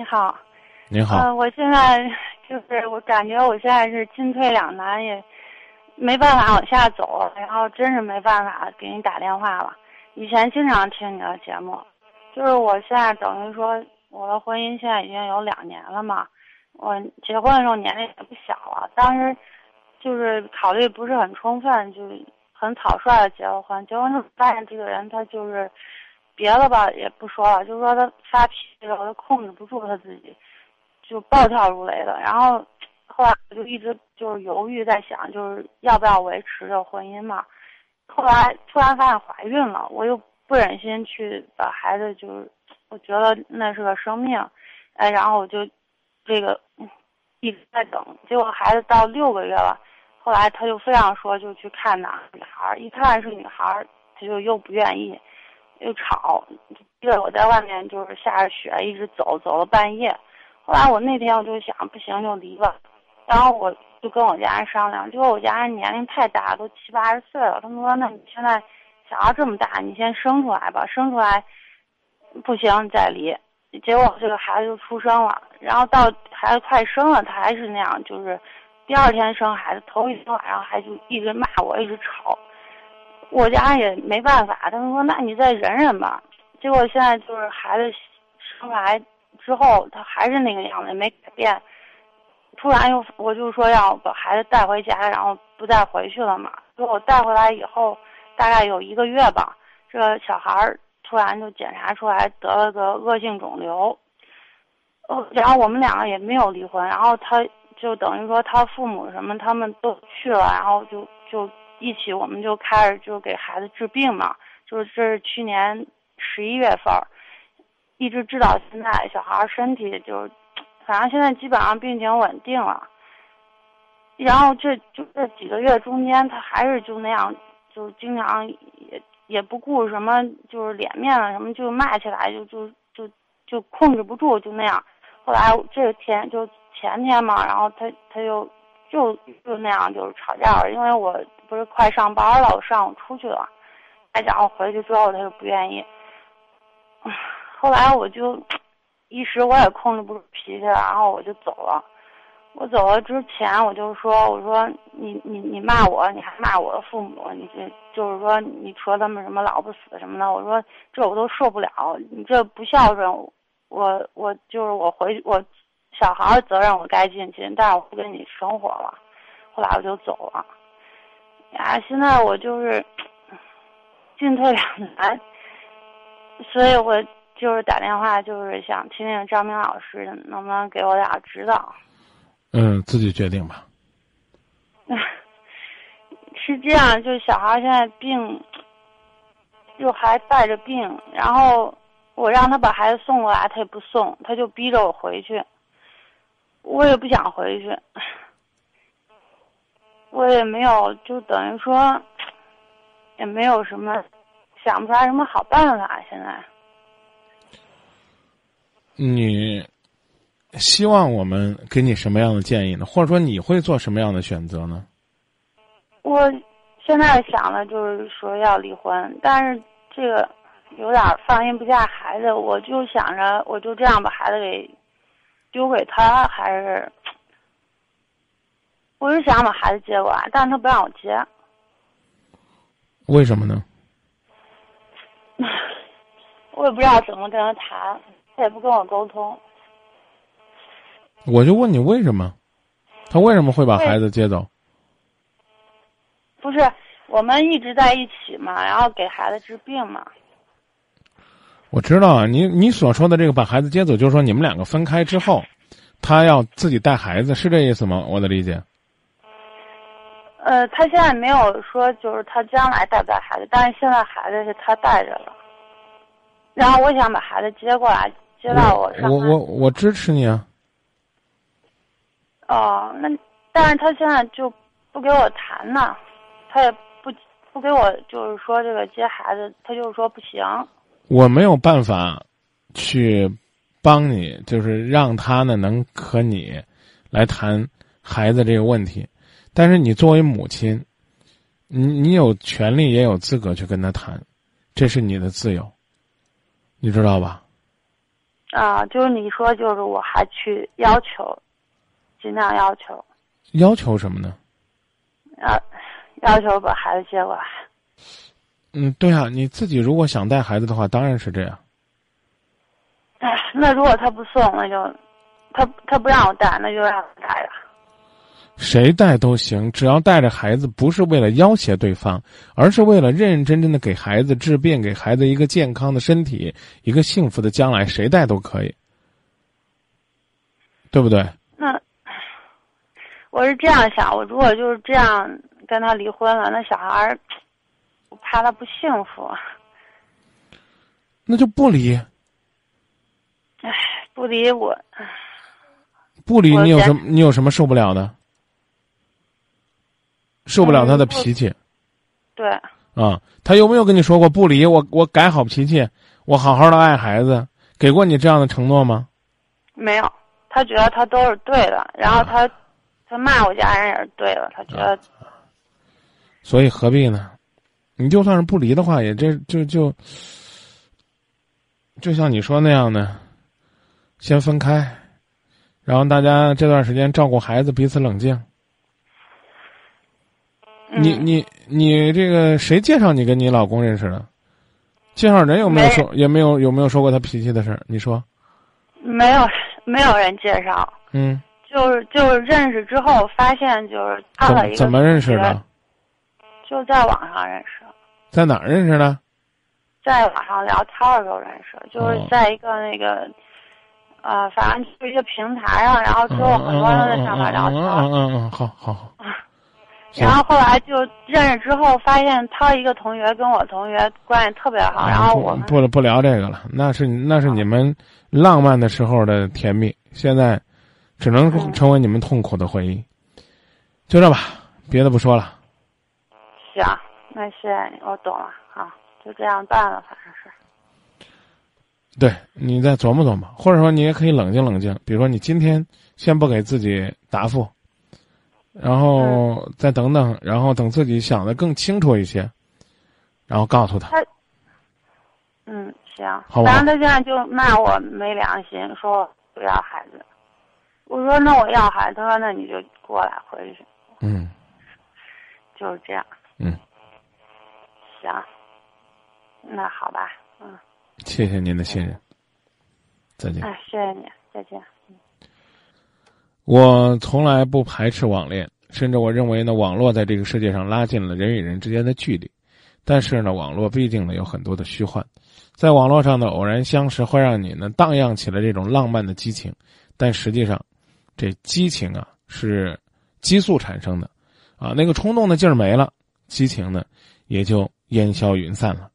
你好，你好。呃，我现在就是我感觉我现在是进退两难，也没办法往下走，然后真是没办法给你打电话了。以前经常听你的节目，就是我现在等于说我的婚姻现在已经有两年了嘛，我结婚的时候年龄也不小了，当时就是考虑不是很充分，就很草率的结了婚。结婚之后发现这个人他就是别的吧也不说了，就是说他发脾气的时候他控制不住他自己，就暴跳如雷的。然后后来我就一直就是犹豫在想，就是要不要维持这婚姻嘛。后来突然发现怀孕了，我又不忍心去把孩子，就是我觉得那是个生命，哎，然后我就这个一直在等，结果孩子到六个月了，后来他就非要说就去看哪女孩，一看是女孩，他就又不愿意，又吵，逼着我在外面就是下着雪一直走，走了半夜。后来我那天我就想不行就离吧，然后我。就跟我家人商量，结果我家人年龄太大，都七八十岁了。他们说：“那你现在小孩这么大，你先生出来吧，生出来不行再离。”结果这个孩子就出生了，然后到孩子快生了，他还是那样，就是第二天生孩子，头一天晚上还就一直骂我，一直吵。我家也没办法，他们说：“那你再忍忍吧。”结果现在就是孩子生出来之后，他还是那个样子，没改变。突然又，我就说要把孩子带回家，然后不再回去了嘛。结果带回来以后，大概有一个月吧，这小孩儿突然就检查出来得了个恶性肿瘤。哦，然后我们两个也没有离婚，然后他就等于说他父母什么他们都去了，然后就就一起我们就开始就给孩子治病嘛，就是这是去年十一月份，一直治到现在，小孩身体就。反正现在基本上病情稳定了，然后这就这几个月中间，他还是就那样，就经常也也不顾什么，就是脸面了什么，就骂起来，就就就就控制不住，就那样。后来这天就前天嘛，然后他他就就就那样，就是吵架了。因为我不是快上班了，我上午出去了，然后回去之后他就不愿意。后来我就。一时我也控制不住脾气，然后我就走了。我走了之前，我就说：“我说你你你骂我，你还骂我的父母，你这就是说你说他们什么老不死什么的。”我说这我都受不了，你这不孝顺。我我就是我回去我小孩责任我该尽尽，但是我不跟你生活了。后来我就走了。呀，现在我就是进退两难，所以我。就是打电话，就是想听听张明老师能不能给我俩指导。嗯，自己决定吧。是这样，就是小孩现在病，又还带着病，然后我让他把孩子送过来，他也不送，他就逼着我回去。我也不想回去，我也没有，就等于说，也没有什么，想不出来什么好办法，现在。你希望我们给你什么样的建议呢？或者说你会做什么样的选择呢？我现在想的就是说要离婚，但是这个有点放心不下孩子，我就想着我就这样把孩子给丢给他，还是我是想把孩子接过来，但是他不让我接。为什么呢？我也不知道怎么跟他谈。他也不跟我沟通，我就问你为什么？他为什么会把孩子接走？不是我们一直在一起嘛，然后给孩子治病嘛。我知道啊，你你所说的这个把孩子接走，就是说你们两个分开之后，他要自己带孩子，是这意思吗？我的理解。呃，他现在没有说就是他将来带不带孩子，但是现在孩子是他带着了。然后我想把孩子接过来。接到我上，我我我支持你啊。哦，那但是他现在就不给我谈呢，他也不不给我，就是说这个接孩子，他就是说不行。我没有办法去帮你，就是让他呢能和你来谈孩子这个问题，但是你作为母亲，你你有权利也有资格去跟他谈，这是你的自由，你知道吧？啊，就是你说，就是我还去要求，尽量要求，要求什么呢？要要求把孩子接过来。嗯，对啊，你自己如果想带孩子的话，当然是这样。哎，那如果他不送，那就他他不让我带，那就让我带着。谁带都行，只要带着孩子，不是为了要挟对方，而是为了认认真真的给孩子治病，给孩子一个健康的身体，一个幸福的将来，谁带都可以，对不对？那我是这样想，我如果就是这样跟他离婚了，那小孩儿，我怕他不幸福。那就不离。唉，不离我。不离你有什么？你有什么受不了的？受不了他的脾气，对啊，他有没有跟你说过不离我？我改好脾气，我好好的爱孩子，给过你这样的承诺吗？没有，他觉得他都是对的，然后他他骂我家人也是对的，他觉得。所以何必呢？你就算是不离的话，也这就就就像你说那样的，先分开，然后大家这段时间照顾孩子，彼此冷静。你你你这个谁介绍你跟你老公认识的？介绍人有没有说也没有有没有说过他脾气的事儿？你说？没有，没有人介绍。嗯。就是就是认识之后发现就是他的一个怎么认识的？就在网上认识。在哪儿认识的？在网上聊天的时候认识，就是在一个那个，呃，反正就是一个平台上，然后之后很多人在上面聊天。嗯嗯嗯，好好好。然后后来就认识之后，发现他一个同学跟我同学关系特别好，然后我们不不聊这个了，那是那是你们浪漫的时候的甜蜜，现在只能成为你们痛苦的回忆。就这吧，别的不说了。行，那谢谢你，我懂了，好，就这样办了，反正是。对你再琢磨琢磨，或者说你也可以冷静冷静，比如说你今天先不给自己答复。然后再等等，然后等自己想的更清楚一些，然后告诉他。他，嗯，行。好反正他现在就骂我没良心，说不要孩子。我说那我要孩子，他说那你就过来回去。嗯。就是这样。嗯。行。那好吧，嗯。谢谢您的信任。再见。哎，谢谢你，再见。我从来不排斥网恋，甚至我认为呢，网络在这个世界上拉近了人与人之间的距离。但是呢，网络毕竟呢有很多的虚幻，在网络上的偶然相识会让你呢荡漾起了这种浪漫的激情，但实际上，这激情啊是激素产生的，啊那个冲动的劲儿没了，激情呢也就烟消云散了。